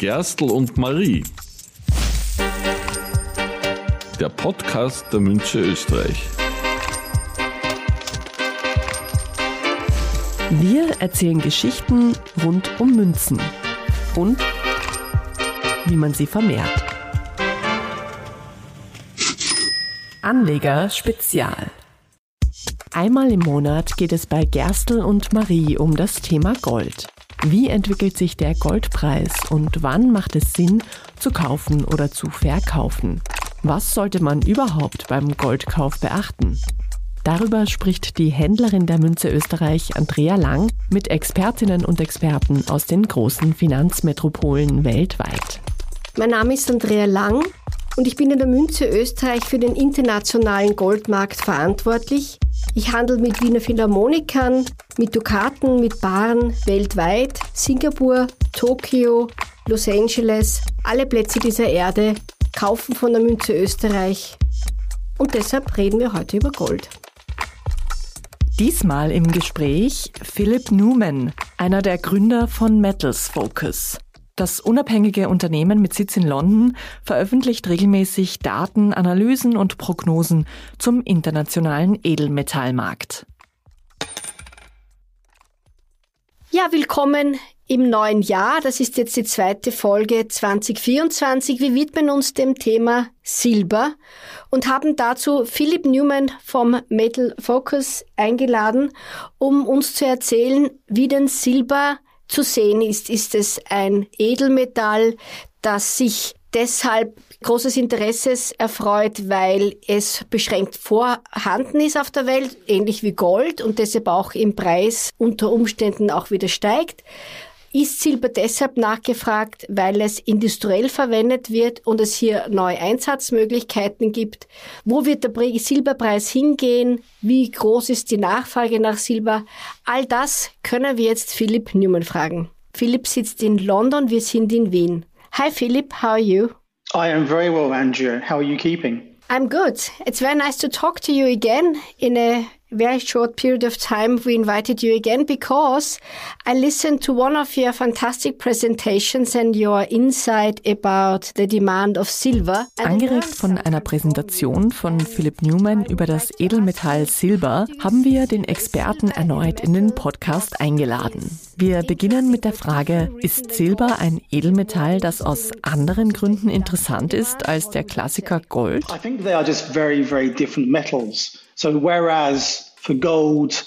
Gerstl und Marie. Der Podcast der Münze Österreich. Wir erzählen Geschichten rund um Münzen und wie man sie vermehrt. Anleger Spezial. Einmal im Monat geht es bei Gerstl und Marie um das Thema Gold. Wie entwickelt sich der Goldpreis und wann macht es Sinn, zu kaufen oder zu verkaufen? Was sollte man überhaupt beim Goldkauf beachten? Darüber spricht die Händlerin der Münze Österreich, Andrea Lang, mit Expertinnen und Experten aus den großen Finanzmetropolen weltweit. Mein Name ist Andrea Lang und ich bin in der Münze Österreich für den internationalen Goldmarkt verantwortlich. Ich handle mit Wiener Philharmonikern, mit Dukaten, mit Baren weltweit, Singapur, Tokio, Los Angeles, alle Plätze dieser Erde kaufen von der Münze Österreich. Und deshalb reden wir heute über Gold. Diesmal im Gespräch Philip Newman, einer der Gründer von Metals Focus. Das unabhängige Unternehmen mit Sitz in London veröffentlicht regelmäßig Daten, Analysen und Prognosen zum internationalen Edelmetallmarkt. Ja, willkommen im neuen Jahr. Das ist jetzt die zweite Folge 2024. Wir widmen uns dem Thema Silber und haben dazu Philip Newman vom Metal Focus eingeladen, um uns zu erzählen, wie denn Silber zu sehen ist, ist es ein Edelmetall, das sich deshalb großes Interesses erfreut, weil es beschränkt vorhanden ist auf der Welt, ähnlich wie Gold und deshalb auch im Preis unter Umständen auch wieder steigt ist Silber deshalb nachgefragt, weil es industriell verwendet wird und es hier neue Einsatzmöglichkeiten gibt. Wo wird der Silberpreis hingehen? Wie groß ist die Nachfrage nach Silber? All das können wir jetzt Philipp Newman fragen. Philipp sitzt in London, wir sind in Wien. Hi Philipp, how are you? I am very well, Andrea. How are you keeping? I'm good. It's very nice to talk to you again in a very short period of time, we invited you again because I listened to one of your fantastic presentations and your insight about the demand of silver. Angeregt von einer Präsentation von Philip Newman über das Edelmetall Silber haben wir den Experten erneut in den Podcast eingeladen. Wir beginnen mit der Frage, ist Silber ein Edelmetall, das aus anderen Gründen interessant ist als der Klassiker Gold? I think they are just very, very different metals. So whereas for gold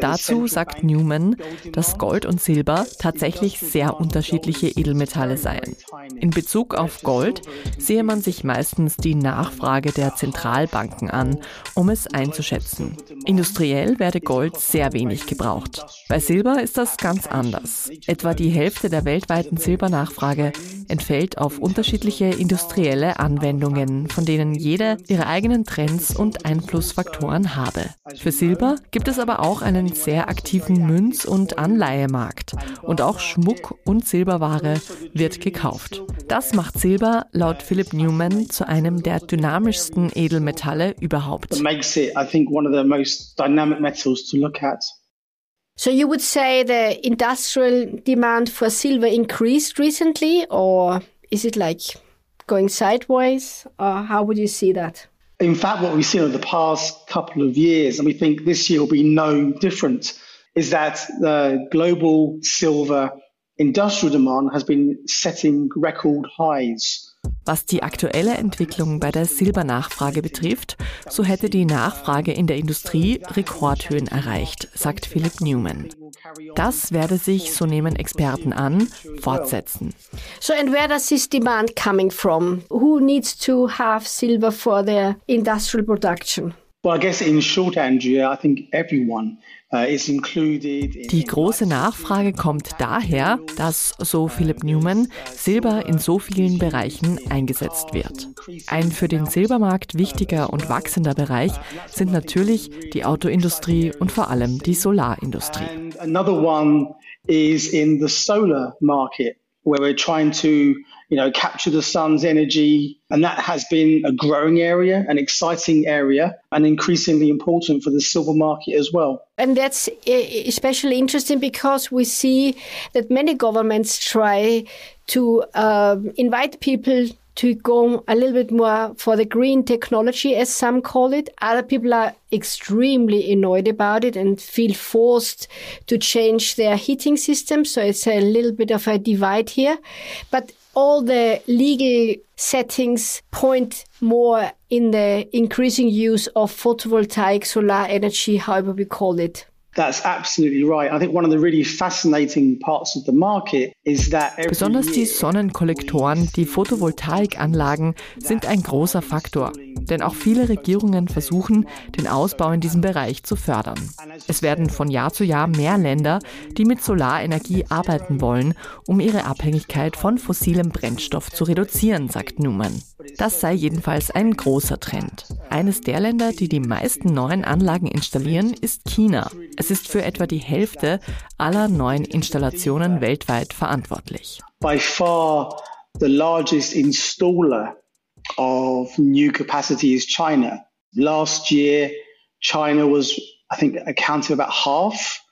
Dazu sagt Newman, dass Gold und Silber tatsächlich sehr unterschiedliche Edelmetalle seien. In Bezug auf Gold sehe man sich meistens die Nachfrage der Zentralbanken an, um es einzuschätzen. Industriell werde Gold sehr wenig gebraucht. Bei Silber ist das ganz anders. Etwa die Hälfte der weltweiten Silbernachfrage entfällt auf unterschiedliche industrielle Anwendungen, von denen jede ihre eigenen Trends und Einflussfaktoren habe. Für Silber gibt es aber auch einen sehr aktiven Münz- und Anleihemarkt. Und auch Schmuck und Silberware wird gekauft. Das macht Silber laut Philip Newman zu einem der dynamischsten Edelmetalle überhaupt. So you would say the industrial demand for silver increased recently or is it like going sideways or how would you see that? in fact, what we've seen over the past couple of years, and we think this year will be no different, is that the global silver industrial demand has been setting record highs. Was die aktuelle Entwicklung bei der Silbernachfrage betrifft, so hätte die Nachfrage in der Industrie Rekordhöhen erreicht, sagt Philip Newman. Das werde sich, so nehmen Experten an, fortsetzen. So and where does this demand coming from? Who needs to have silver for their industrial production? Well, I guess in short, Andrea, I think everyone uh, die große Nachfrage kommt daher, dass, so Philip Newman, Silber in so vielen Bereichen eingesetzt wird. Ein für den Silbermarkt wichtiger und wachsender Bereich sind natürlich die Autoindustrie und vor allem die Solarindustrie. Another one is in the solar market. where we're trying to you know, capture the sun's energy. And that has been a growing area, an exciting area, and increasingly important for the silver market as well. And that's especially interesting because we see that many governments try to uh, invite people to go a little bit more for the green technology, as some call it. Other people are extremely annoyed about it and feel forced to change their heating system. So it's a little bit of a divide here. But all the legal settings point more in the increasing use of photovoltaic solar energy, however we call it. That's absolutely right. I think one of the really fascinating parts of the market is that Besonders die Sonnenkollektoren, die Photovoltaikanlagen sind ein großer Faktor. Denn auch viele Regierungen versuchen, den Ausbau in diesem Bereich zu fördern. Es werden von Jahr zu Jahr mehr Länder, die mit Solarenergie arbeiten wollen, um ihre Abhängigkeit von fossilem Brennstoff zu reduzieren, sagt Newman. Das sei jedenfalls ein großer Trend. Eines der Länder, die die meisten neuen Anlagen installieren, ist China. Es ist für etwa die Hälfte aller neuen Installationen weltweit verantwortlich. By far the largest installer of new capacity is China. Last year, China was, I think, accounting about half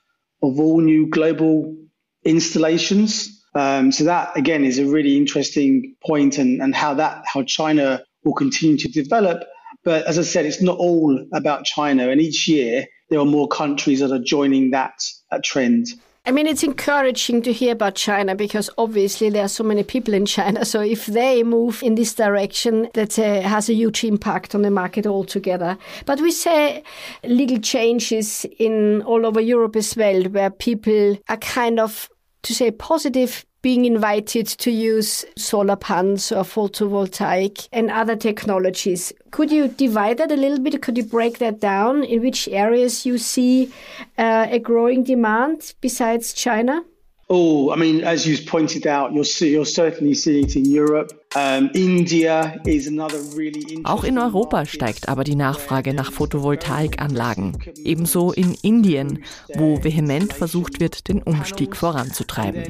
of all new global installations. Um, so that again is a really interesting point and, and how that how China will continue to develop. But as I said, it's not all about China, and each year there are more countries that are joining that, trend. I mean, it's encouraging to hear about China because obviously there are so many people in China. So if they move in this direction, that uh, has a huge impact on the market altogether. But we say legal changes in all over Europe as well, where people are kind of to say positive being invited to use solar panels or photovoltaic and other technologies. Could you divide that a little bit? Could you break that down in which areas you see uh, a growing demand besides China? Oh, I mean, as you pointed out, you'll see, you'll certainly see it in Europe. Um, India is another really Auch in Europa steigt aber die Nachfrage nach Photovoltaikanlagen. Ebenso in Indien, wo vehement versucht wird, den Umstieg voranzutreiben.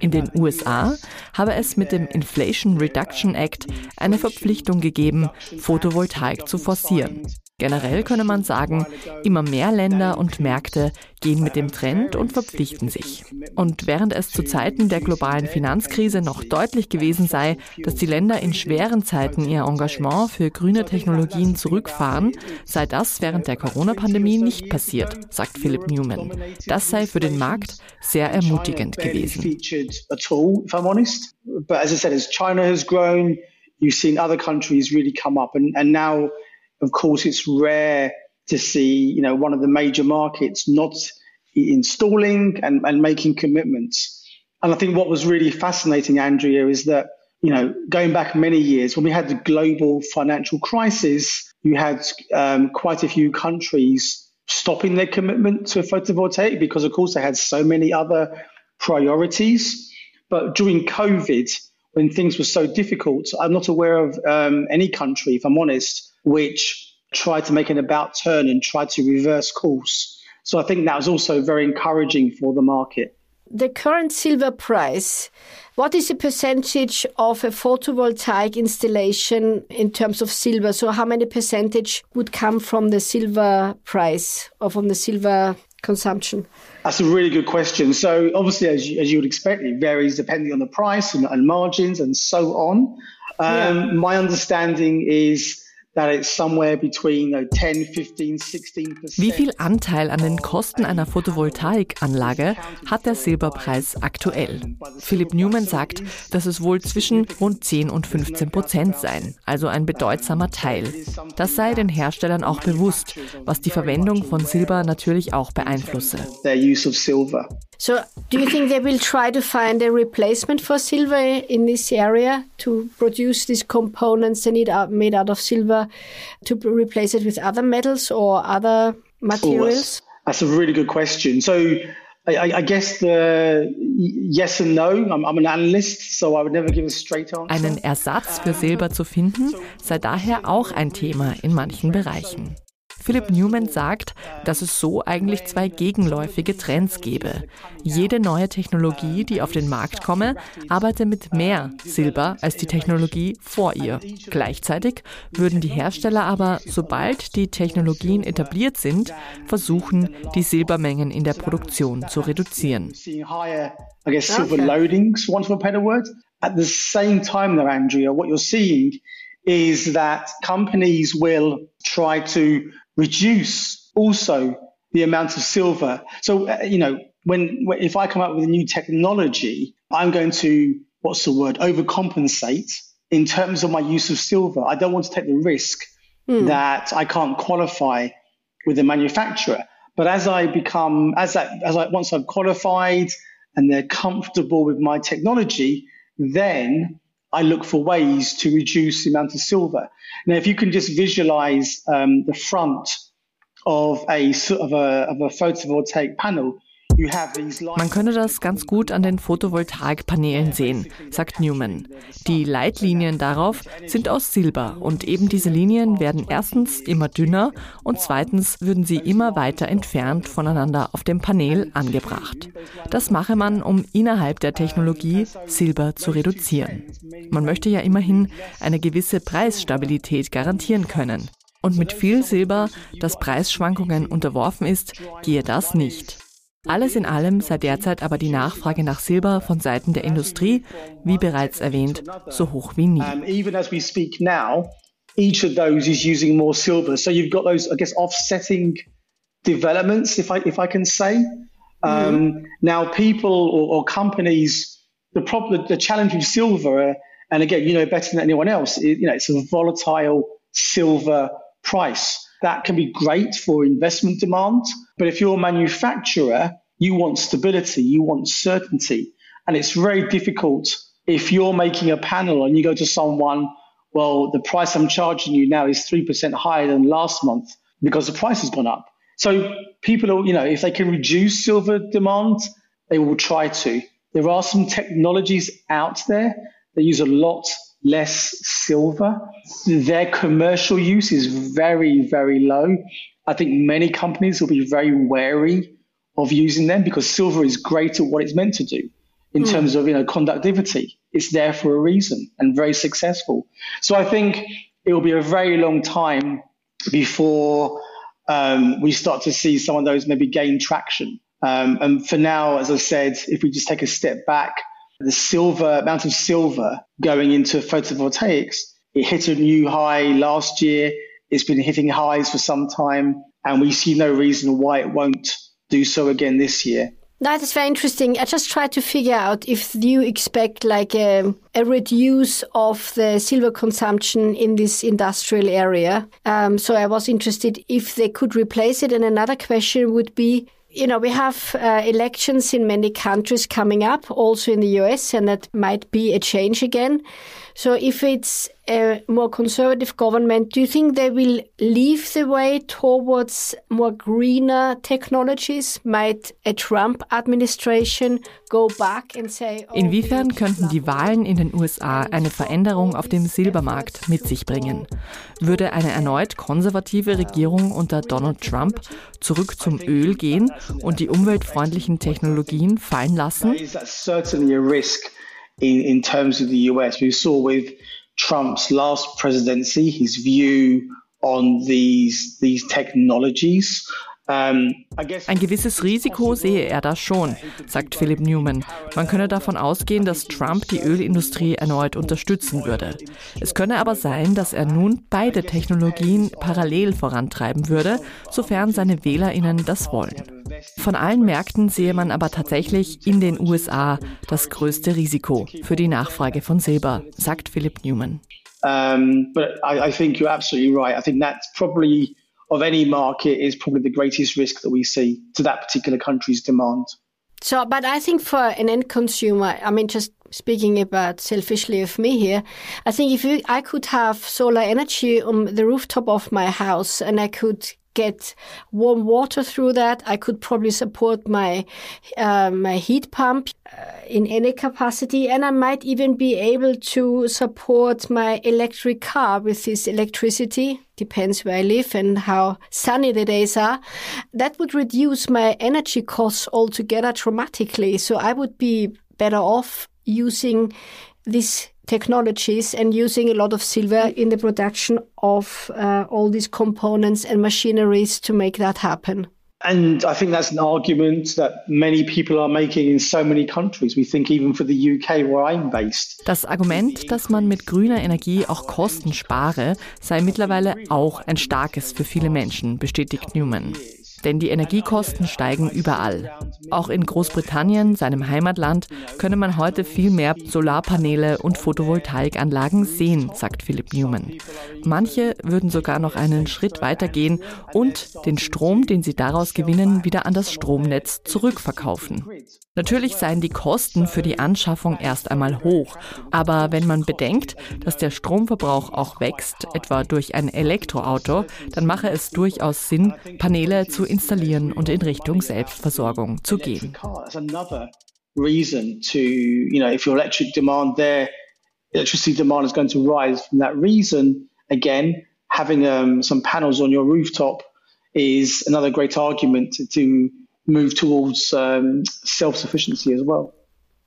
In den USA habe es mit dem Inflation Reduction Act eine Verpflichtung gegeben, Photovoltaik zu forcieren. Generell könne man sagen, immer mehr Länder und Märkte gehen mit dem Trend und verpflichten sich. Und während es zu Zeiten der globalen Finanzkrise noch deutlich gewesen sei, dass die Länder in schweren Zeiten ihr Engagement für grüne Technologien zurückfahren, sei das während der Corona-Pandemie nicht passiert, sagt Philip Newman. Das sei für den Markt sehr ermutigend gewesen. You've seen other countries really come up, and, and now of course, it's rare to see, you know, one of the major markets not installing and, and making commitments. And I think what was really fascinating, Andrea, is that, you know, going back many years, when we had the global financial crisis, you had um, quite a few countries stopping their commitment to photovoltaic because, of course, they had so many other priorities. But during COVID, when things were so difficult, I'm not aware of um, any country, if I'm honest, which tried to make an about turn and tried to reverse course. So I think that was also very encouraging for the market. The current silver price, what is the percentage of a photovoltaic installation in terms of silver? So, how many percentage would come from the silver price or from the silver consumption? That's a really good question. So, obviously, as you, as you would expect, it varies depending on the price and, and margins and so on. Um, yeah. My understanding is Wie viel Anteil an den Kosten einer Photovoltaikanlage hat der Silberpreis aktuell? Philipp Newman sagt, dass es wohl zwischen rund 10 und 15 Prozent seien, also ein bedeutsamer Teil. Das sei den Herstellern auch bewusst, was die Verwendung von Silber natürlich auch beeinflusse. So, do you think they will try to find a replacement for silver in this area to produce these components they need made out of silver to replace it with other metals or other materials? Oh, that's, that's, a really good question. So, I, I, guess the yes and no. I'm, I'm, an analyst, so I would never give a straight answer. Einen Ersatz für Silber zu finden, sei daher auch ein Thema in manchen Bereichen. Philip Newman sagt, dass es so eigentlich zwei gegenläufige Trends gäbe. Jede neue Technologie, die auf den Markt komme, arbeite mit mehr Silber als die Technologie vor ihr. Gleichzeitig würden die Hersteller aber, sobald die Technologien etabliert sind, versuchen, die Silbermengen in der Produktion zu reduzieren. At the same time, though, Andrea, what you're seeing is that companies will try to reduce also the amount of silver. So, uh, you know, when, when, if I come up with a new technology, I'm going to what's the word overcompensate in terms of my use of silver. I don't want to take the risk mm. that I can't qualify with the manufacturer. But as I become, as that, as I once I've qualified and they're comfortable with my technology, then I look for ways to reduce the amount of silver. Now, if you can just visualize um, the front of a, of a, of a photovoltaic panel, Man könne das ganz gut an den Photovoltaikpanelen sehen, sagt Newman. Die Leitlinien darauf sind aus Silber und eben diese Linien werden erstens immer dünner und zweitens würden sie immer weiter entfernt voneinander auf dem Panel angebracht. Das mache man, um innerhalb der Technologie Silber zu reduzieren. Man möchte ja immerhin eine gewisse Preisstabilität garantieren können. Und mit viel Silber, das Preisschwankungen unterworfen ist, gehe das nicht. Alles in allem sei derzeit aber die Nachfrage nach Silber von Seiten der Industrie, wie bereits erwähnt, so hoch wie nie. each of those is using more silver. So you've got those, I guess, offsetting developments, if I if I can say. Um, mm-hmm. Now, people or, or, companies, the problem, the challenge with silver, uh, and again, you know better than anyone else, it, you know, it's a volatile silver price. That can be great for investment demand. But if you're a manufacturer, you want stability, you want certainty. And it's very difficult if you're making a panel and you go to someone, well, the price I'm charging you now is 3% higher than last month because the price has gone up. So people are, you know, if they can reduce silver demand, they will try to. There are some technologies out there that use a lot less silver. Their commercial use is very, very low. I think many companies will be very wary of using them because silver is great at what it's meant to do in mm. terms of you know conductivity. It's there for a reason and very successful. So I think it will be a very long time before um, we start to see some of those maybe gain traction. Um, and for now, as I said, if we just take a step back, the silver amount of silver going into photovoltaics, it hit a new high last year. It's been hitting highs for some time, and we see no reason why it won't do so again this year. That is very interesting. I just try to figure out if you expect like a, a reduce of the silver consumption in this industrial area. Um, so I was interested if they could replace it. And another question would be you know, we have uh, elections in many countries coming up, also in the US, and that might be a change again. So if it's a more conservative government, do you think they will leave the way towards more greener technologies? Might a Trump administration go back and say, oh, Inwiefern könnten die Wahlen in den USA eine Veränderung auf dem Silbermarkt mit sich bringen? Würde eine erneut konservative Regierung unter Donald Trump zurück zum Öl gehen und die umweltfreundlichen Technologien fallen lassen? In, in terms of the US. We saw with Trump's last presidency, his view on these, these technologies. Ein gewisses Risiko sehe er da schon, sagt Philip Newman. Man könne davon ausgehen, dass Trump die Ölindustrie erneut unterstützen würde. Es könne aber sein, dass er nun beide Technologien parallel vorantreiben würde, sofern seine Wählerinnen das wollen. Von allen Märkten sehe man aber tatsächlich in den USA das größte Risiko für die Nachfrage von Silber, sagt Philip Newman. Um, but I, I think you're absolutely right. I think that's probably of any market is probably the greatest risk that we see to that particular country's demand. So, but I think for an end consumer, I mean, just speaking about selfishly of me here, I think if you, I could have solar energy on the rooftop of my house and I could get warm water through that. I could probably support my uh, my heat pump uh, in any capacity, and I might even be able to support my electric car with this electricity. Depends where I live and how sunny the days are. That would reduce my energy costs altogether dramatically. So I would be better off using these technologies and using a lot of silver in the production of uh, all these components and machineries to make that happen. And I think that's an argument that many people are making in so many countries. We think even for the UK where I'm based. Das Argument, dass man mit grüner Energie auch Kosten spare, sei mittlerweile auch ein starkes für viele Menschen, bestätigt Newman. Denn die Energiekosten steigen überall. Auch in Großbritannien, seinem Heimatland, könne man heute viel mehr Solarpaneele und Photovoltaikanlagen sehen, sagt Philipp Newman. Manche würden sogar noch einen Schritt weiter gehen und den Strom, den sie daraus gewinnen, wieder an das Stromnetz zurückverkaufen. Natürlich seien die Kosten für die Anschaffung erst einmal hoch, aber wenn man bedenkt, dass der Stromverbrauch auch wächst, etwa durch ein Elektroauto, dann mache es durchaus Sinn, Paneele zu installieren und in Richtung Selbstversorgung zu gehen. That's another reason to, you know, if your electric demand there, electricity demand is going to rise from that reason, again, having um, some panels on your rooftop is another great argument to, to move towards um, self-sufficiency as well.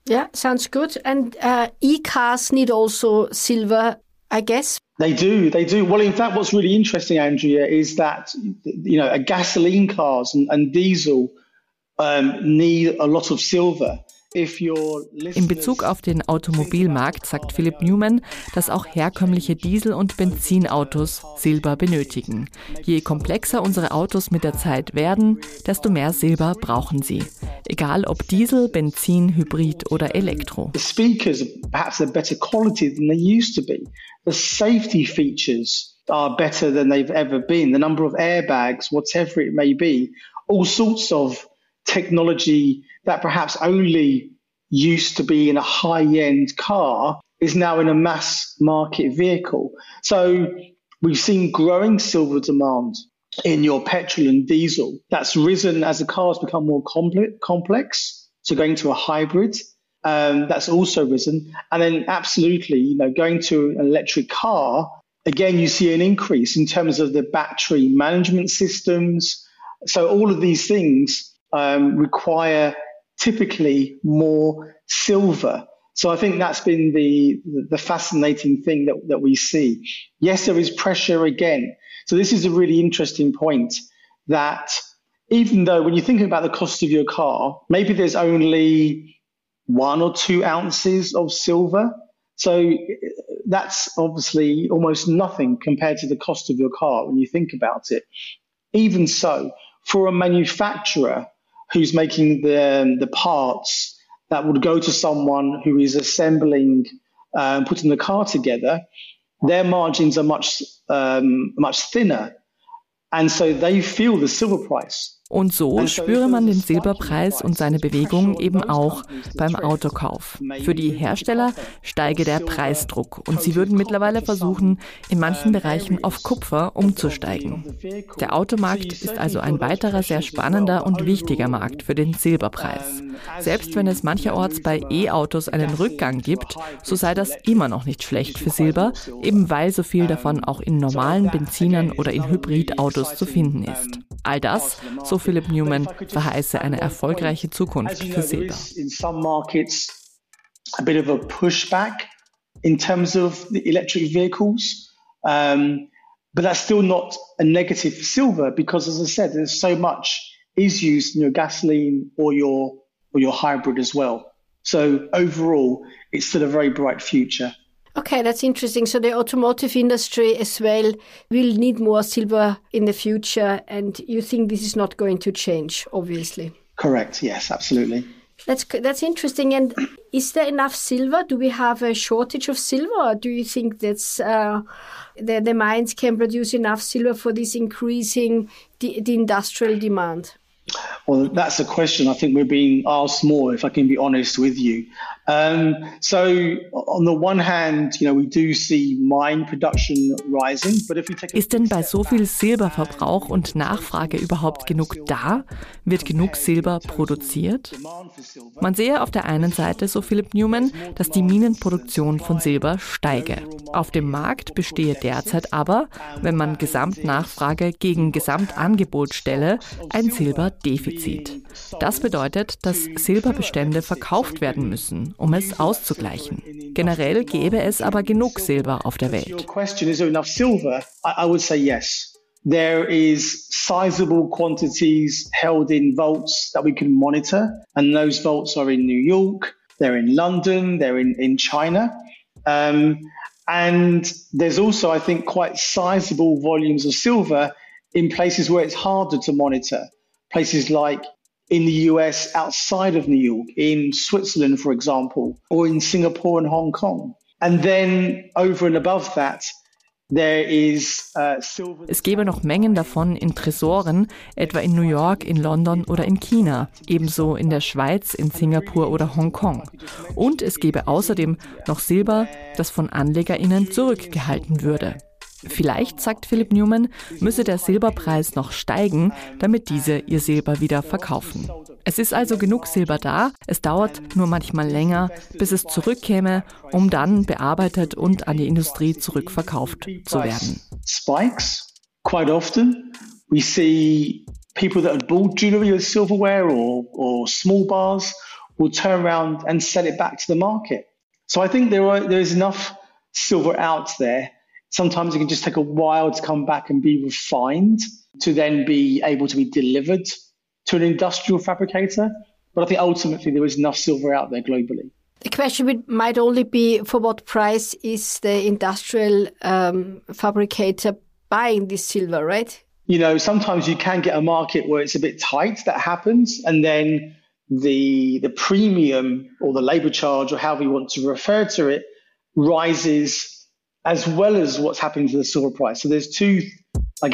Yeah, sounds good. And uh, e-cars need also silver, I guess. They do, they do. Well, in fact, what's really interesting, Andrea, is that you know, gasoline cars and, and diesel um, need a lot of silver. In Bezug auf den Automobilmarkt sagt Philipp Newman, dass auch herkömmliche Diesel- und Benzinautos Silber benötigen. Je komplexer unsere Autos mit der Zeit werden, desto mehr Silber brauchen sie. Egal ob Diesel, Benzin, Hybrid oder Elektro. The speakers perhaps are better quality than they used to be. The safety features are better than they've ever been. The number of airbags, whatever it may be, all sorts of technology that perhaps only used to be in a high end car is now in a mass market vehicle. So we've seen growing silver demand in your petrol and diesel. That's risen as the cars become more complex. So going to a hybrid, um, that's also risen. And then absolutely, you know, going to an electric car, again, you see an increase in terms of the battery management systems. So all of these things um, require typically more silver. So I think that's been the, the fascinating thing that, that we see. Yes, there is pressure again. So this is a really interesting point that even though when you're thinking about the cost of your car, maybe there's only one or two ounces of silver. So that's obviously almost nothing compared to the cost of your car when you think about it. Even so, for a manufacturer who's making the, the parts that would go to someone who is assembling, um, putting the car together, their margins are much, um, much thinner. And so they feel the silver price. Und so spüre man den Silberpreis und seine Bewegung eben auch beim Autokauf. Für die Hersteller steige der Preisdruck. und sie würden mittlerweile versuchen, in manchen Bereichen auf Kupfer umzusteigen. Der Automarkt ist also ein weiterer sehr spannender und wichtiger Markt für den Silberpreis. Selbst wenn es mancherorts bei E-Autos einen Rückgang gibt, so sei das immer noch nicht schlecht für Silber, eben weil so viel davon auch in normalen Benzinern oder in Hybridautos zu finden ist. All das, so Philip Newman, verheiße eine erfolgreiche Zukunft für Silber. A bit of a pushback in terms of the electric vehicles. Um, but that's still not a negative for silver because, as I said, there's so much is used in your gasoline or your or your hybrid as well. So overall, it's still a very bright future. Okay, that's interesting. So the automotive industry as well will need more silver in the future, and you think this is not going to change, obviously. Correct. Yes, absolutely. That's that's interesting. And is there enough silver? Do we have a shortage of silver, or do you think that's uh, the the mines can produce enough silver for this increasing the, the industrial demand? Well, that's a question I think we're being asked more, if I can be honest with you. Um, so on the one hand, you know, we do see mine production rising, but if we take Ist denn bei so viel Silberverbrauch und Nachfrage überhaupt genug da? Wird genug Silber produziert? Man sehe auf der einen Seite, so Philip Newman, dass die Minenproduktion von Silber steige. Auf dem Markt bestehe derzeit aber, wenn man Gesamtnachfrage gegen Gesamtangebot stelle, ein Silberdefizit. Das bedeutet, dass Silberbestände verkauft werden müssen, um es auszugleichen. Generell gäbe es aber genug Silber auf der Welt. There is sizable quantities held in vaults that we can monitor, and those vaults are in New York, they're in London, they're in, in China. Um, and there's also, I think, quite sizable volumes of silver in places where it's harder to monitor, places like in the US outside of New York, in Switzerland, for example, or in Singapore and Hong Kong. And then over and above that, uh, es gäbe noch Mengen davon in Tresoren, etwa in New York, in London oder in China, ebenso in der Schweiz, in Singapur oder Hongkong. Und es gäbe außerdem noch Silber, das von AnlegerInnen zurückgehalten würde. Vielleicht, sagt Philip Newman, müsse der Silberpreis noch steigen, damit diese ihr Silber wieder verkaufen. Es ist also genug Silber da, es dauert nur manchmal länger, bis es zurückkäme, um dann bearbeitet und an die Industrie zurückverkauft zu werden. Spikes, quite often. We see people that had bought jewelry or silverware or, or small bars will turn around and sell it back to the market. So I think there, are, there is enough silver out there Sometimes it can just take a while to come back and be refined to then be able to be delivered to an industrial fabricator. But I think ultimately there is enough silver out there globally. The question might only be for what price is the industrial um, fabricator buying this silver, right? You know, sometimes you can get a market where it's a bit tight. That happens, and then the the premium or the labor charge or however you want to refer to it rises as well as what's happening to the silver price. So there's two Für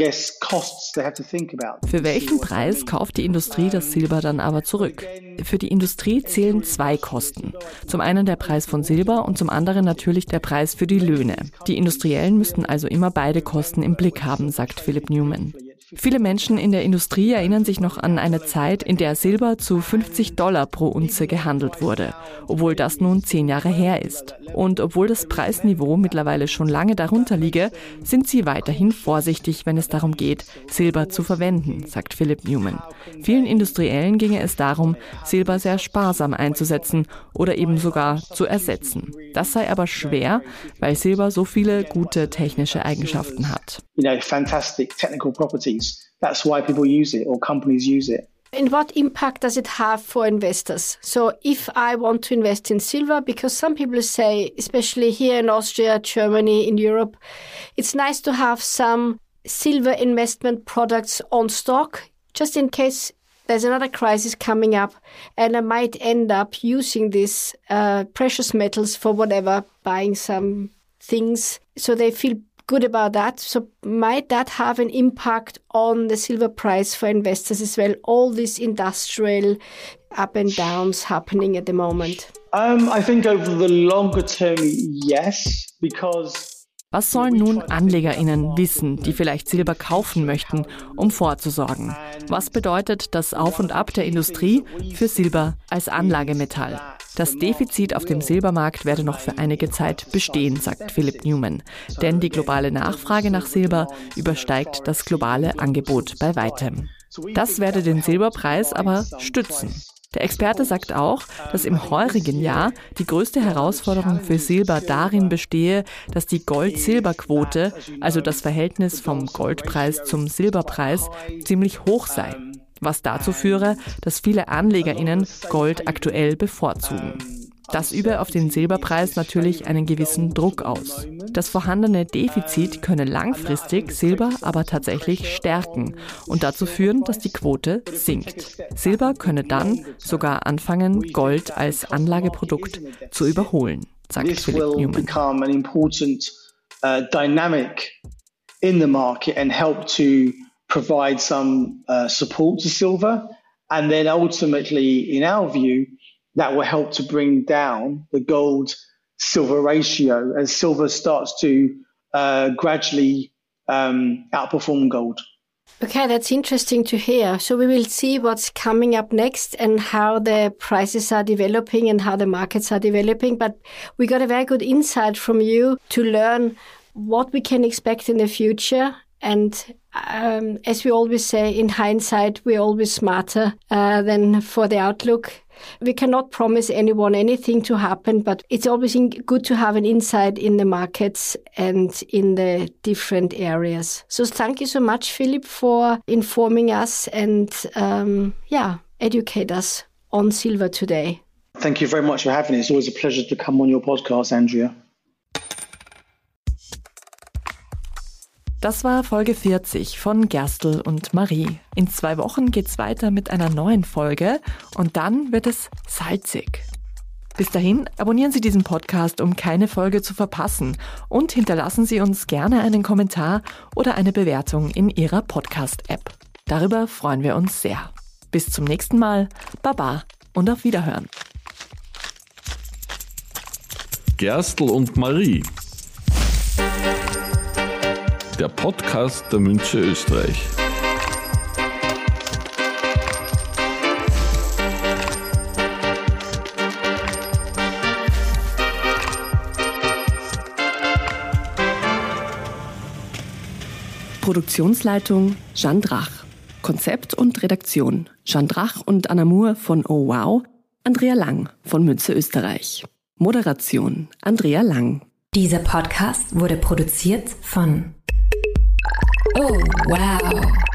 welchen Preis kauft die Industrie das Silber dann aber zurück? Für die Industrie zählen zwei Kosten. Zum einen der Preis von Silber und zum anderen natürlich der Preis für die Löhne. Die Industriellen müssten also immer beide Kosten im Blick haben, sagt Philip Newman. Viele Menschen in der Industrie erinnern sich noch an eine Zeit, in der Silber zu 50 Dollar pro Unze gehandelt wurde, obwohl das nun zehn Jahre her ist. Und obwohl das Preisniveau mittlerweile schon lange darunter liege, sind sie weiterhin vorsichtig, wenn es darum geht, Silber zu verwenden, sagt Philip Newman. Vielen Industriellen ginge es darum, Silber sehr sparsam einzusetzen oder eben sogar zu ersetzen. Das sei aber schwer, weil Silber so viele gute technische Eigenschaften hat. You know, fantastic technical properties. That's why people use it or companies use it. And what impact does it have for investors? So, if I want to invest in silver, because some people say, especially here in Austria, Germany, in Europe, it's nice to have some silver investment products on stock just in case there's another crisis coming up and I might end up using these uh, precious metals for whatever, buying some things. So they feel good about that. So might that have an impact on the silver price for investors as well? All these industrial up and downs happening at the moment. Um, I think over the longer term, yes, because Was sollen nun Anlegerinnen wissen, die vielleicht Silber kaufen möchten, um vorzusorgen? Was bedeutet das Auf und Ab der Industrie für Silber als Anlagemetall? Das Defizit auf dem Silbermarkt werde noch für einige Zeit bestehen, sagt Philip Newman. Denn die globale Nachfrage nach Silber übersteigt das globale Angebot bei weitem. Das werde den Silberpreis aber stützen. Der Experte sagt auch, dass im heurigen Jahr die größte Herausforderung für Silber darin bestehe, dass die Gold-Silber-Quote, also das Verhältnis vom Goldpreis zum Silberpreis, ziemlich hoch sei, was dazu führe, dass viele Anlegerinnen Gold aktuell bevorzugen. Das übe auf den Silberpreis natürlich einen gewissen Druck aus. Das vorhandene Defizit könne langfristig Silber aber tatsächlich stärken und dazu führen, dass die Quote sinkt. Silber könne dann sogar anfangen, Gold als Anlageprodukt zu überholen, sagt Philip Newman. in the market and help to provide some uh, support to silver. And then ultimately, in our view, that will help to bring down the gold silver ratio as silver starts to uh, gradually um, outperform gold. Okay, that's interesting to hear. So we will see what's coming up next and how the prices are developing and how the markets are developing. But we got a very good insight from you to learn what we can expect in the future. And um, as we always say, in hindsight, we're always smarter uh, than for the outlook. We cannot promise anyone anything to happen, but it's always good to have an insight in the markets and in the different areas. So thank you so much, Philip, for informing us and um, yeah, educate us on silver today. Thank you very much for having me. It's always a pleasure to come on your podcast, Andrea. Das war Folge 40 von Gerstl und Marie. In zwei Wochen geht's weiter mit einer neuen Folge und dann wird es salzig. Bis dahin abonnieren Sie diesen Podcast, um keine Folge zu verpassen und hinterlassen Sie uns gerne einen Kommentar oder eine Bewertung in Ihrer Podcast-App. Darüber freuen wir uns sehr. Bis zum nächsten Mal. Baba und auf Wiederhören. Gerstl und Marie der Podcast der Münche Österreich. Produktionsleitung Jeanne Drach. Konzept und Redaktion Jeanne Drach und Anna Moore von Oh Wow, Andrea Lang von Münze Österreich. Moderation Andrea Lang. Dieser Podcast wurde produziert von Oh, wow.